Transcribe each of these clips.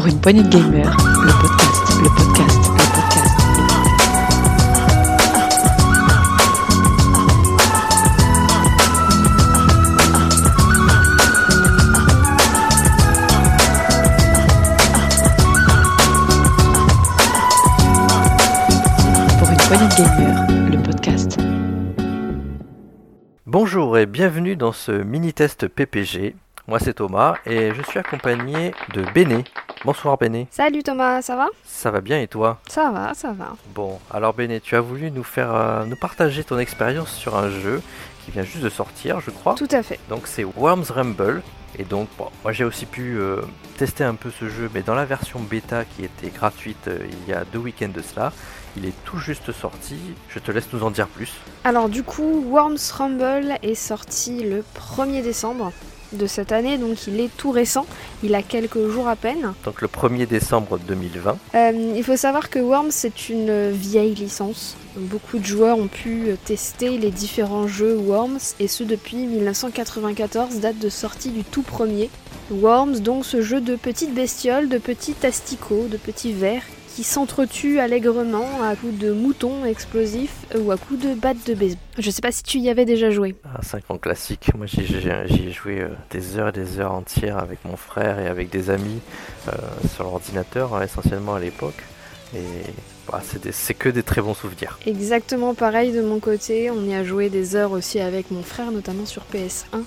Pour une poignée de gamers, le podcast, le podcast, le podcast. Pour une poignée de gamers, le podcast. Bonjour et bienvenue dans ce mini-test PPG. Moi c'est Thomas et je suis accompagné de Béné. Bonsoir Béné. Salut Thomas, ça va? Ça va bien et toi? Ça va, ça va. Bon, alors Béné, tu as voulu nous faire euh, nous partager ton expérience sur un jeu qui vient juste de sortir, je crois. Tout à fait. Donc c'est Worms Rumble. Et donc, bon, moi j'ai aussi pu euh, tester un peu ce jeu, mais dans la version bêta qui était gratuite euh, il y a deux week-ends de cela. Il est tout juste sorti. Je te laisse nous en dire plus. Alors du coup, Worms Rumble est sorti le 1er décembre de cette année, donc il est tout récent, il a quelques jours à peine. Donc le 1er décembre 2020. Euh, il faut savoir que Worms c'est une vieille licence. Beaucoup de joueurs ont pu tester les différents jeux Worms, et ce depuis 1994, date de sortie du tout premier. Worms, donc ce jeu de petites bestioles, de petits asticots, de petits vers qui s'entretuent allègrement à coups de moutons explosifs ou à coups de battes de baseball. Je sais pas si tu y avais déjà joué. Un 5 ans classique. Moi, j'y ai joué euh, des heures et des heures entières avec mon frère et avec des amis euh, sur l'ordinateur, hein, essentiellement à l'époque. Et bah, c'est c'est que des très bons souvenirs. Exactement pareil de mon côté, on y a joué des heures aussi avec mon frère, notamment sur PS1.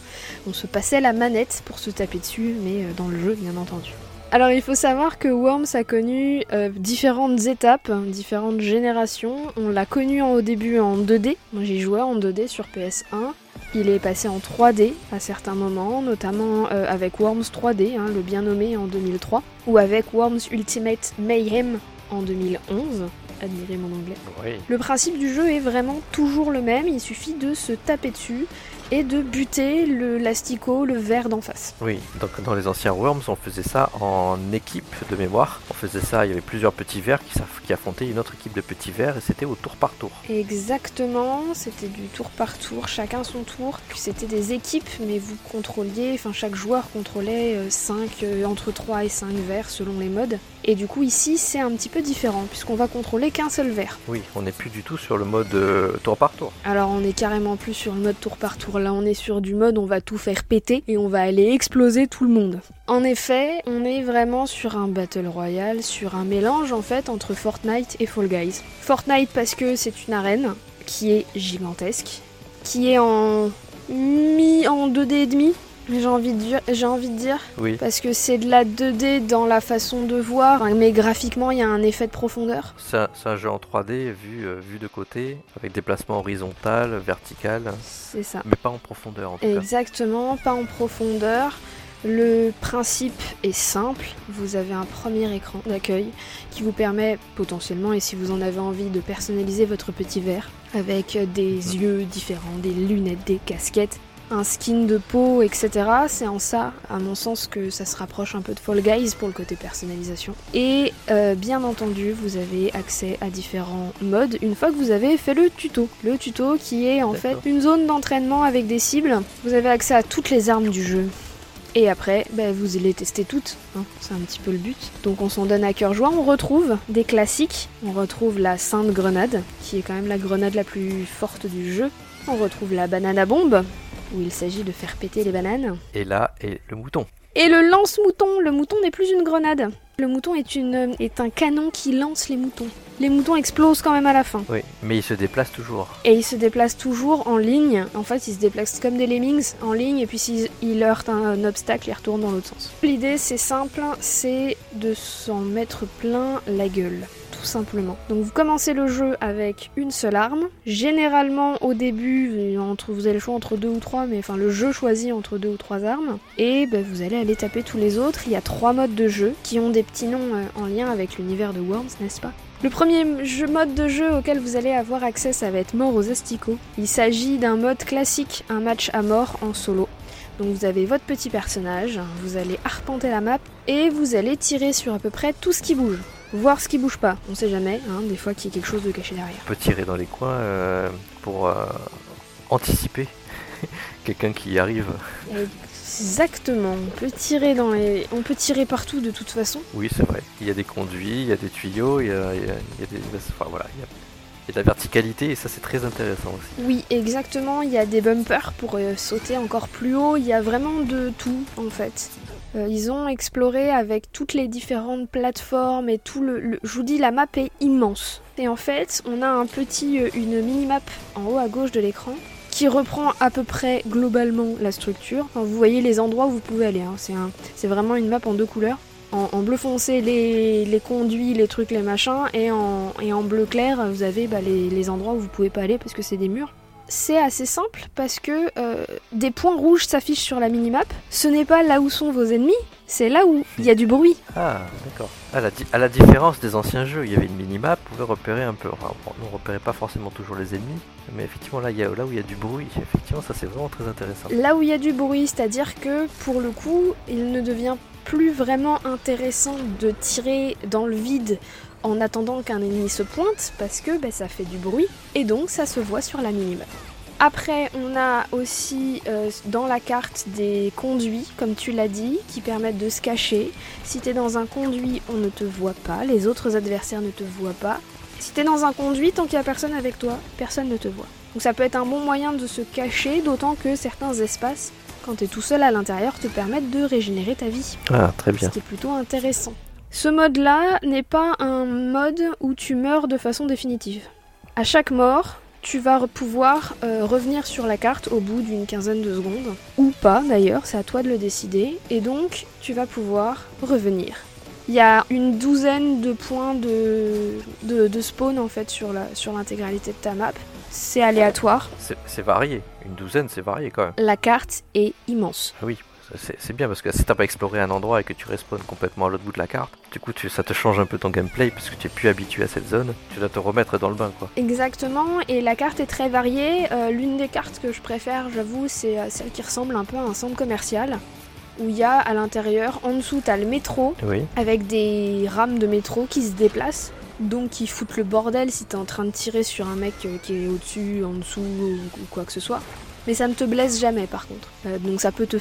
On se passait la manette pour se taper dessus, mais euh, dans le jeu bien entendu. Alors il faut savoir que Worms a connu euh, différentes étapes, différentes générations. On l'a connu en- au début en 2D, moi j'y jouais en 2D sur PS1. Il est passé en 3D à certains moments, notamment euh, avec Worms 3D, hein, le bien nommé en 2003, ou avec Worms Ultimate Mayhem en 2011. Admirez mon anglais. Oui. Le principe du jeu est vraiment toujours le même, il suffit de se taper dessus et de buter le l'asticot, le verre d'en face. Oui, donc dans les anciens Worms, on faisait ça en équipe de mémoire. On faisait ça, il y avait plusieurs petits vers qui, affrontaient une autre équipe de petits vers et c'était au tour par tour. Exactement, c'était du tour par tour, chacun son tour. Puis c'était des équipes, mais vous contrôliez, enfin chaque joueur contrôlait 5, entre 3 et 5 verres selon les modes. Et du coup ici c'est un petit peu différent, puisqu'on va contrôler qu'un seul verre. Oui, on n'est plus du tout sur le mode euh, tour par tour. Alors on est carrément plus sur le mode tour par tour. Là on est sur du mode on va tout faire péter et on va aller exploser tout le monde. En effet, on est vraiment sur un battle royale, sur un mélange en fait entre Fortnite et Fall Guys. Fortnite parce que c'est une arène qui est gigantesque, qui est en mi en 2D et demi. J'ai envie de dire, j'ai envie de dire Oui, parce que c'est de la 2D dans la façon de voir, mais graphiquement il y a un effet de profondeur. c'est un, jeu en 3D vu, euh, vu de côté, avec déplacement horizontal, vertical, C'est ça. mais pas en profondeur en tout cas. Exactement, pas en profondeur. Le principe est simple, vous avez un premier écran d'accueil qui vous permet potentiellement, et si vous en avez envie, de personnaliser votre petit verre avec des yeux différents, des lunettes, des casquettes, un skin de peau, etc. C'est en ça, à mon sens, que ça se rapproche un peu de Fall Guys pour le côté personnalisation. Et euh, bien entendu, vous avez accès à différents modes une fois que vous avez fait le tuto. Le tuto qui est en fait une zone d'entraînement avec des cibles. Vous avez accès à toutes les armes du jeu. Et après, ben, vous les testez toutes, hein, c'est un petit peu le but. Donc on s'en donne à cœur joie, on retrouve des classiques, on retrouve la Sainte Grenade, qui est quand même la grenade la plus forte du jeu. On retrouve la banane à bombe, où il s'agit de faire péter les bananes. Et là est le mouton. Et le lance-mouton, le mouton n'est plus une grenade. Le mouton est, une, est un canon qui lance les moutons. Les moutons explosent quand même à la fin. Oui, mais il se déplace toujours. Et ils se déplacent toujours en ligne. En fait, ils se déplacent comme des lemmings en ligne. Et puis s'ils ils heurtent un, un obstacle, ils retournent dans l'autre sens. L'idée, c'est simple, c'est de s'en mettre plein la gueule. Simplement. Donc vous commencez le jeu avec une seule arme. Généralement au début, entre, vous avez le choix entre deux ou trois, mais enfin le jeu choisit entre deux ou trois armes. Et ben, vous allez aller taper tous les autres. Il y a trois modes de jeu qui ont des petits noms euh, en lien avec l'univers de Worms, n'est-ce pas? Le premier mode de jeu auquel vous allez avoir accès, ça va être Mort aux asticots. Il s'agit d'un mode classique, un match à mort en solo. Donc vous avez votre petit personnage, vous allez arpenter la map et vous allez tirer sur à peu près tout ce qui bouge. Voir ce qui bouge pas, on sait jamais, hein, des fois qu'il y a quelque chose de caché derrière. On peut tirer dans les coins euh, pour euh, anticiper quelqu'un qui arrive. Et Exactement. On peut tirer dans les, on peut tirer partout de toute façon. Oui, c'est vrai. Il y a des conduits, il y a des tuyaux, il y a, il y a- il y a des. Enfin voilà, il y a, il y a de la verticalité et ça c'est très intéressant aussi. Oui, exactement. Il y a des bumpers pour euh, sauter encore plus haut. Il y a vraiment de tout en fait. Euh, ils ont exploré avec toutes les différentes plateformes et tout le, Je vous dis, la map est immense. Et en fait, on a un petit, euh, une mini-map en haut à gauche de l'écran qui reprend à peu près globalement la structure. Vous voyez les endroits où vous pouvez aller. hein. C'est c'est vraiment une map en deux couleurs. En, en bleu foncé, les, les conduits, les trucs, les machins. Et en, et en bleu clair, vous avez bah, les, les endroits où vous pouvez pas aller parce que c'est des murs. C'est assez simple parce que euh, des points rouges s'affichent sur la minimap. Ce n'est pas là où sont vos ennemis, c'est là où il y a du bruit. Ah, d'accord. À la, di- à la différence des anciens jeux, il y avait une minimap, on pouvait repérer un peu. Enfin, on ne repérait pas forcément toujours les ennemis, mais effectivement là, il y a, là où il y a du bruit, effectivement, ça c'est vraiment très intéressant. Là où il y a du bruit, c'est-à-dire que pour le coup, il ne devient plus vraiment intéressant de tirer dans le vide en attendant qu'un ennemi se pointe parce que ben, ça fait du bruit et donc ça se voit sur la minimap. Après, on a aussi euh, dans la carte des conduits, comme tu l'as dit, qui permettent de se cacher. Si t'es dans un conduit, on ne te voit pas, les autres adversaires ne te voient pas. Si t'es dans un conduit, tant qu'il n'y a personne avec toi, personne ne te voit. Donc ça peut être un bon moyen de se cacher, d'autant que certains espaces, quand t'es tout seul à l'intérieur, te permettent de régénérer ta vie Ah, très bien. ce qui est plutôt intéressant. Ce mode-là n'est pas un mode où tu meurs de façon définitive. À chaque mort, tu vas pouvoir euh, revenir sur la carte au bout d'une quinzaine de secondes, ou pas d'ailleurs, c'est à toi de le décider, et donc tu vas pouvoir revenir. Il y a une douzaine de points de, de, de spawn en fait sur l'intégralité de ta map. C'est aléatoire. C'est varié, une douzaine c'est varié quand même. La carte est immense. Ah oui, c'est bien parce que si t'as pas exploré un endroit et que tu respawns complètement à l'autre bout de la carte, du coup tu, ça te change un peu ton gameplay parce que tu es plus habitué à cette zone, tu dois te remettre dans le bain quoi. Exactement, et la carte est très variée. Euh, L'une des cartes que je préfère, j'avoue, c'est euh, celle qui ressemble un peu à un centre commercial, où il y a à l'intérieur, en dessous, t'as le métro, Oui, avec des rames de métro qui se déplacent, donc qui foutent le bordel si t'es en train de tirer sur un mec euh, qui est au-dessus, en dessous, ou, ou quoi que ce soit. Mais ça ne te blesse jamais par contre. Euh, donc ça peut te,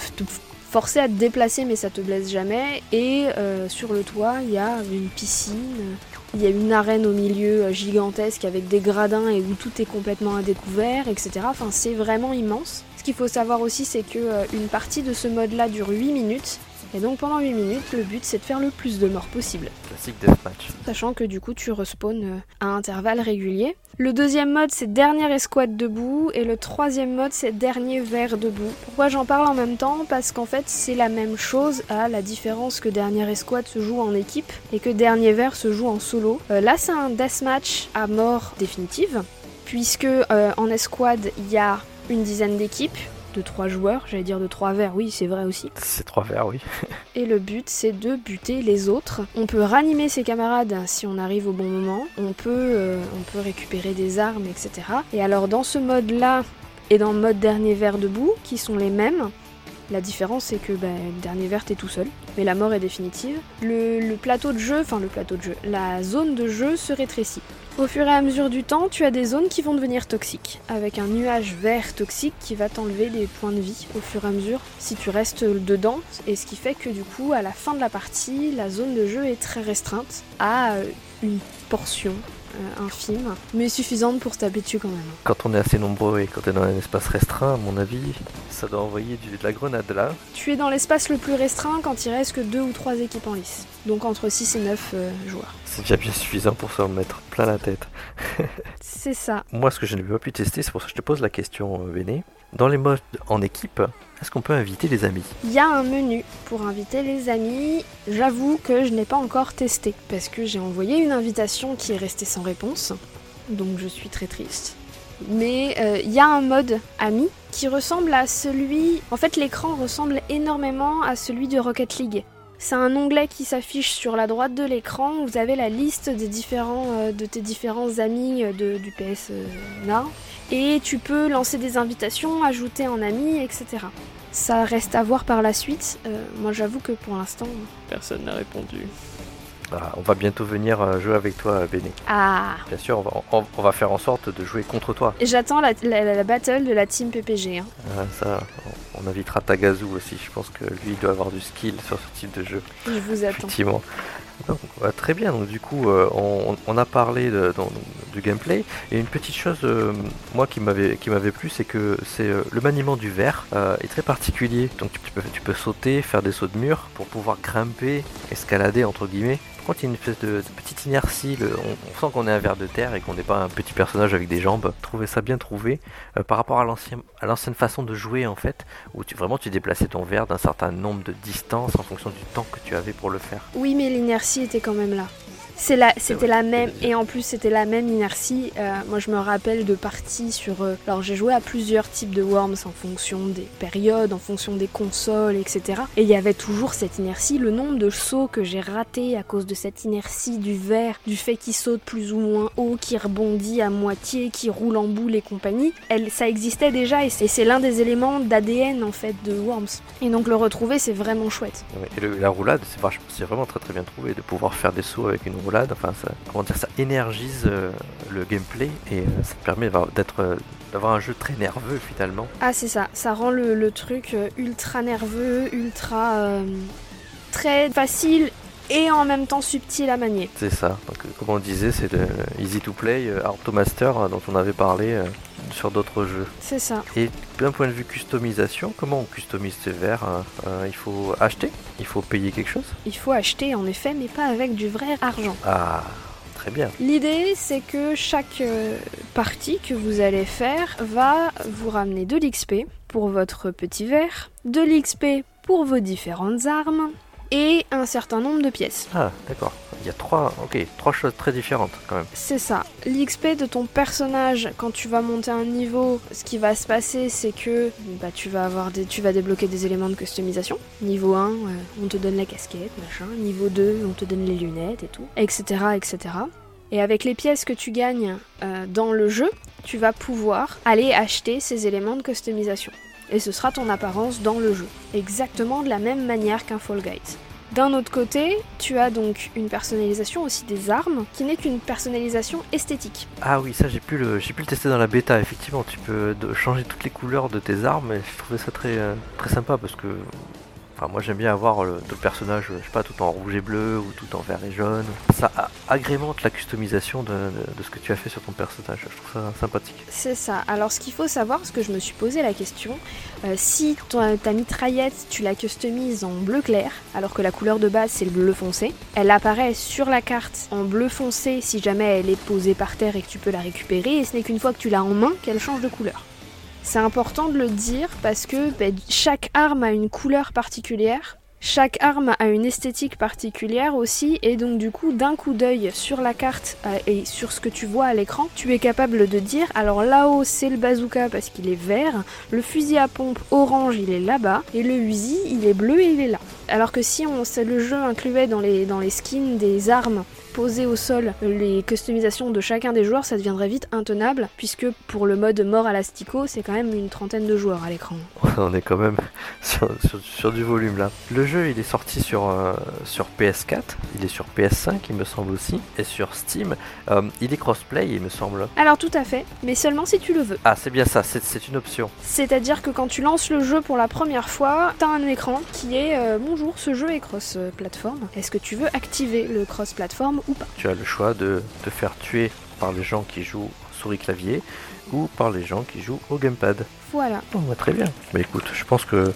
forcer à te déplacer, mais ça te blesse jamais. Et euh, sur le toit, il y a une piscine. Il y a une arène au milieu euh, gigantesque avec des gradins et où tout est complètement à découvert, etc. Enfin, c'est vraiment immense. Ce qu'il faut savoir aussi, c'est que une partie de ce mode-là dure 8 minutes. Et donc pendant 8 minutes, le but c'est de faire le plus de morts possible. classique deathmatch. Sachant que du coup tu respawns euh, à intervalles réguliers. Le deuxième mode c'est dernière escouade debout et le troisième mode c'est dernier verre debout. Pourquoi j'en parle en même temps? Parce qu'en fait c'est la même chose à la différence que dernière escouade se joue en équipe et que dernier verre se joue en solo. Euh, là c'est un deathmatch à mort définitive puisque euh, en escouade il y a une dizaine d'équipes de trois joueurs, j'allais dire de trois verres, oui c'est vrai aussi. C'est trois verres, oui. Et le but, c'est de buter les autres. On peut ranimer ses camarades si on arrive au bon moment. On peut, euh, on peut récupérer des armes, etc. Et alors, dans ce mode-là et dans le mode dernier verre debout, qui sont les mêmes, la différence, c'est que ben, le dernier verre, t'es tout seul. Mais la mort est définitive. Le, plateau de jeu, enfin le plateau de jeu, la zone de jeu se rétrécit. Au fur et à mesure du temps, tu as des zones qui vont devenir toxiques, avec un nuage vert toxique qui va t'enlever des points de vie au fur et à mesure si tu restes dedans, et ce qui fait que du coup, à la fin de la partie, la zone de jeu est très restreinte à une portion infime, mais suffisante pour se taper dessus quand même. Quand on est assez nombreux et quand on est dans un espace restreint, à mon avis, ça doit envoyer du- de la grenade là. Tu es dans l'espace le plus restreint quand il reste que deux ou trois équipes en lice, donc entre 6 et 9 joueurs. C'est déjà bien suffisant pour s'en mettre plein la tête. C'est ça. Moi, ce que je n'ai pas pu tester, c'est pour ça que je te pose la question, euh, Véné. Dans les modes en équipe, est-ce qu'on peut inviter les amis? Il y a un menu pour inviter les amis. J'avoue que je n'ai pas encore testé parce que j'ai envoyé une invitation qui est restée sans réponse. Donc je suis très triste. Mais euh, il y a un mode ami qui ressemble à celui... En fait l'écran ressemble énormément à celui de Rocket League. C'est un onglet qui s'affiche sur la droite de l'écran. Vous avez la liste des différents, euh, de tes différents amis euh, du PS euh. Et tu peux lancer des invitations, ajouter en ami, etc. Ça reste à voir par la suite. Euh, moi, j'avoue que pour l'instant, personne n'a répondu. Bah, on va bientôt venir euh, jouer avec toi, Béné. Ah Bien sûr, on va, on- on va faire en sorte de jouer contre toi. Et j'attends la, la- la battle de la team PPG. hein. Ah, ça, on invitera Tagazu aussi. Je pense que lui, il doit avoir du skill sur ce type de jeu. Je vous attends. Effectivement. Donc, très bien, donc du coup euh, on, on a parlé de- du gameplay et une petite chose euh, moi qui m'avait qui m'avait plu c'est que c'est euh, le maniement du verre est très particulier donc tu peux, tu peux sauter, faire des sauts de mur pour pouvoir grimper, escalader entre guillemets. Par contre il y a une espèce de, petite inertie, on, sent qu'on est un ver de terre et qu'on n'est pas un petit personnage avec des jambes. Je trouvais ça bien trouvé euh, par rapport à l'ancienne façon de jouer en fait où tu vraiment tu déplaçais ton verre d'un certain nombre de distances en fonction du temps que tu avais pour le faire. Oui, mais l'inertie était quand même là. C'est la, c'était la même, et en plus c'était la même inertie. Euh, moi je me rappelle de parties sur. euh, alors j'ai joué à plusieurs types de Worms en fonction des périodes, en fonction des consoles, etc. Et il y avait toujours cette inertie. Le nombre de sauts que j'ai ratés à cause de cette inertie du verre, du fait qu'il saute plus ou moins haut, qui rebondit à moitié, qui roule en boule et compagnie, elle, ça existait déjà et c'est, et c'est l'un des éléments d'ADN en fait de Worms. Et donc le retrouver c'est vraiment chouette. Et le- la roulade, c'est c'est vraiment très très bien trouvé de pouvoir faire des sauts avec une roulade. Enfin, ça, comment dire, ça énergise euh, le gameplay et euh, ça te permet d'avoir- d'être, euh, d'avoir un jeu très nerveux finalement. Ah c'est ça, ça rend le, le truc ultra nerveux, ultra euh, très facile et en même temps subtil à manier. C'est ça. Donc, comme on disait, c'est le easy to play, hard to master dont on avait parlé sur d'autres jeux. C'est ça. Et d'un point de vue customisation, comment on customise ces verres hein Euh, Il faut acheter? Il faut payer quelque chose? Il faut acheter en effet, mais pas avec du vrai argent. Ah, très bien. L'idée c'est que chaque euh, partie que vous allez faire va vous ramener de l'XP pour votre petit verre, de l'XP pour vos différentes armes et un certain nombre de pièces. Ah, d'accord. Il y a trois, ok, trois choses très différentes quand même. C'est ça. L'XP de ton personnage, quand tu vas monter un niveau, ce qui va se passer, c'est que bah, tu, vas avoir des, tu vas débloquer des éléments de customisation. Niveau 1, euh, on te donne la casquette, machin. Niveau 2, on te donne les lunettes et tout, etc. etc. Et avec les pièces que tu gagnes euh, dans le jeu, tu vas pouvoir aller acheter ces éléments de customisation. Et ce sera ton apparence dans le jeu. Exactement de la même manière qu'un Fall Guide. D'un autre côté, tu as donc une personnalisation aussi des armes, qui n'est qu'une personnalisation esthétique. Ah oui, ça j'ai pu le, tester dans la bêta. Effectivement, tu peux changer toutes les couleurs de tes armes et je trouvais ça très, euh, très sympa parce que, moi j'aime bien avoir le, le personnage, je sais pas, tout en rouge et bleu ou tout en vert et jaune. Ça agrémente la customisation de, ce que tu as fait sur ton personnage. Je trouve ça sympathique. C'est ça. Alors ce qu'il faut savoir, parce que je me suis posé la question, euh, si ta mitraillette, tu la customises en bleu clair, alors que la couleur de base c'est le bleu foncé, elle apparaît sur la carte en bleu foncé si jamais elle est posée par terre et que tu peux la récupérer, et ce n'est qu'une fois que tu l'as en main qu'elle change de couleur. C'est important de le dire parce que ben, chaque arme a une couleur particulière. Chaque arme a une esthétique particulière aussi, et donc du coup, d'un coup d'œil sur la carte euh, et sur ce que tu vois à l'écran, tu es capable de dire alors là-haut c'est le bazooka parce qu'il est vert, le fusil à pompe orange il est là-bas, et le Uzi il est bleu et il est là. Alors que si le jeu incluait dans les skins des armes posées au sol les customisations de chacun des joueurs, ça deviendrait vite intenable, puisque pour le mode mort à l'astico, c'est quand même une trentaine de joueurs à l'écran. On est quand même sur, sur- sur du volume là. Le jeu il est sorti sur, euh, sur PS4, il est sur PS5 il me semble aussi, et sur Steam. Euh, il est crossplay il me semble. Alors tout à fait, mais seulement si tu le veux. Ah c'est bien ça, c'est c'est une option. C'est-à-dire que quand tu lances le jeu pour la première fois, t'as un écran qui est euh, bonjour, ce jeu est cross-platform. Est-ce que tu veux activer le cross-platform ou pas Tu as le choix de te faire tuer par les gens qui jouent souris clavier ou par les gens qui jouent au gamepad. Voilà. Bon, bah, très bien. Mais écoute, je pense que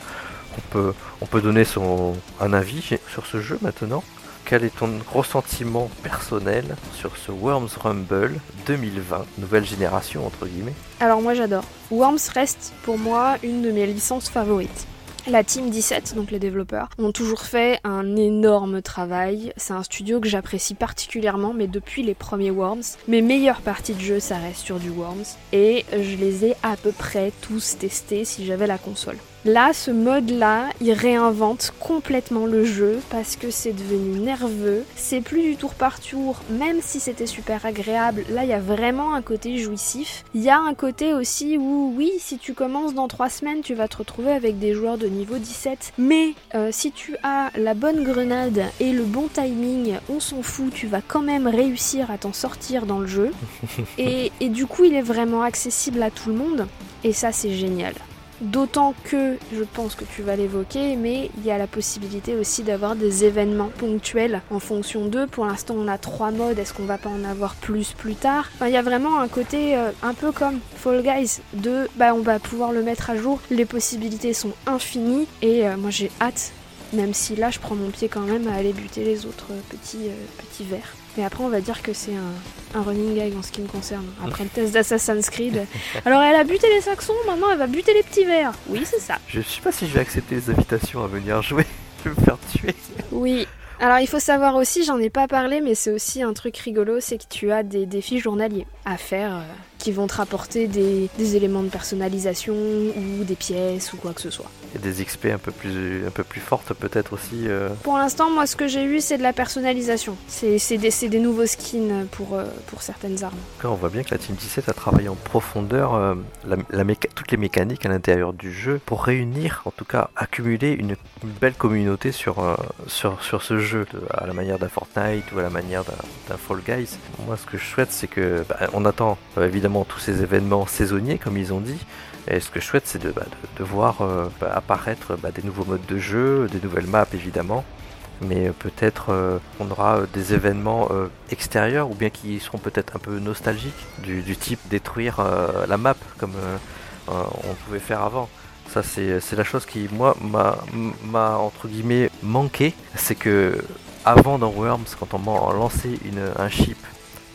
on peut, on peut donner son, un avis sur ce jeu maintenant. Quel est ton ressentiment personnel sur ce Worms Rumble 2020, nouvelle génération entre guillemets? Alors moi j'adore. Worms reste pour moi une de mes licences favorites. La Team 17, donc les développeurs, ont toujours fait un énorme travail. C'est un studio que j'apprécie particulièrement, mais depuis les premiers Worms, mes meilleures parties de jeu, ça reste sur du Worms. Et je les ai à peu près tous testés si j'avais la console. Là, ce mode-là, il réinvente complètement le jeu parce que c'est devenu nerveux. C'est plus du tour par tour, même si c'était super agréable. Là, il y a vraiment un côté jouissif. Il y a un côté aussi où, oui, si tu commences dans 3 semaines, tu vas te retrouver avec des joueurs de niveau 17. Mais euh, si tu as la bonne grenade et le bon timing, on s'en fout, tu vas quand même réussir à t'en sortir dans le jeu. Et, et du coup, il est vraiment accessible à tout le monde. Et ça, c'est génial. D'autant que, je pense que tu vas l'évoquer, mais il y a la possibilité aussi d'avoir des événements ponctuels en fonction d'eux. Pour l'instant, on a trois modes, est-ce qu'on va pas en avoir plus plus tard? Enfin, il y a vraiment un côté euh, un peu comme Fall Guys, de bah on va pouvoir le mettre à jour, les possibilités sont infinies, et euh, moi j'ai hâte, même si là je prends mon pied quand même à aller buter les autres euh, petits, petits vers. Mais après, on va dire que c'est un, un running gag en ce qui me concerne. Après le test d'Assassin's Creed. Alors, elle a buté les Saxons, maintenant elle va buter les petits vers. Oui, c'est ça. Je sais pas si je vais accepter les invitations à venir jouer. Je vais me faire tuer. Oui. Alors, il faut savoir aussi, j'en ai pas parlé, mais c'est aussi un truc rigolo c'est que tu as des défis journaliers à faire euh, qui vont te rapporter des, des éléments de personnalisation ou des pièces ou quoi que ce soit. A des XP un peu plus, un peu plus fortes peut-être aussi. euh. Pour l'instant, moi, ce que j'ai eu, c'est de la personnalisation. C'est des, nouveaux skins pour, euh, pour certaines armes. On voit bien que la Team 17 a travaillé en profondeur euh, la- la méca- toutes les mécaniques à l'intérieur du jeu pour réunir, en tout cas accumuler une, une belle communauté sur, sur, sur ce jeu, à la manière d'un Fortnite ou à la manière d'un Fall Guys. Moi, ce que je souhaite, c'est que bah, on attend euh, tous ces événements saisonniers, comme ils ont dit. Et ce que je souhaite, c'est de, bah, de, voir euh, bah, apparaître bah, des nouveaux modes de jeu, des nouvelles maps évidemment, mais euh, peut-être euh, on aura euh, des événements extérieurs ou bien qui seront peut-être un peu nostalgiques du, type détruire la map comme on pouvait faire avant. Ça c'est la chose qui moi m'a entre guillemets manqué, c'est que avant dans Worms quand on lançait une, un chip,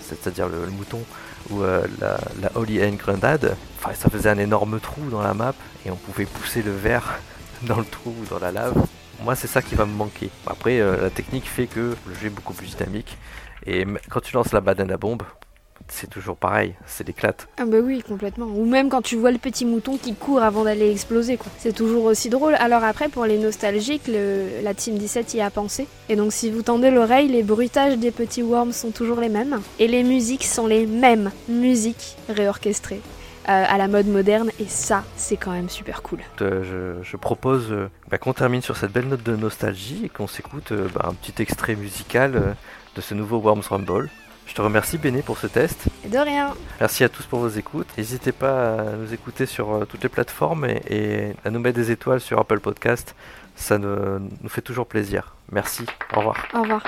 c'est-à-dire le mouton ou euh, la, Holy Hand Grenade, enfin, ça faisait un énorme trou dans la map et on pouvait pousser le verre dans le trou ou dans la lave. Moi, c'est ça qui va me manquer. Après, euh, la technique fait que le jeu est beaucoup plus dynamique. Et quand tu lances la banane à bombe, c'est toujours pareil, c'est l'éclate. Ah bah oui, complètement. Ou même quand tu vois le petit mouton qui court avant d'aller exploser, quoi. C'est toujours aussi drôle. Alors après, pour les nostalgiques, le- la Team 17 y a pensé. Et donc si vous tendez l'oreille, les bruitages des petits worms sont toujours les mêmes. Et les musiques sont les mêmes musiques réorchestrées. euh, à la mode moderne et ça c'est quand même super cool. Euh, je, je propose euh, bah, qu'on termine sur cette belle note de nostalgie et qu'on s'écoute bah, un petit extrait musical de ce nouveau Worms Rumble. Je te remercie Béné pour ce test. Et de rien Merci à tous pour vos écoutes. N'hésitez pas à nous écouter sur euh, toutes les plateformes et, et à nous mettre des étoiles sur Apple Podcast. Ça ne- nous fait toujours plaisir. Merci. Au revoir. Au revoir.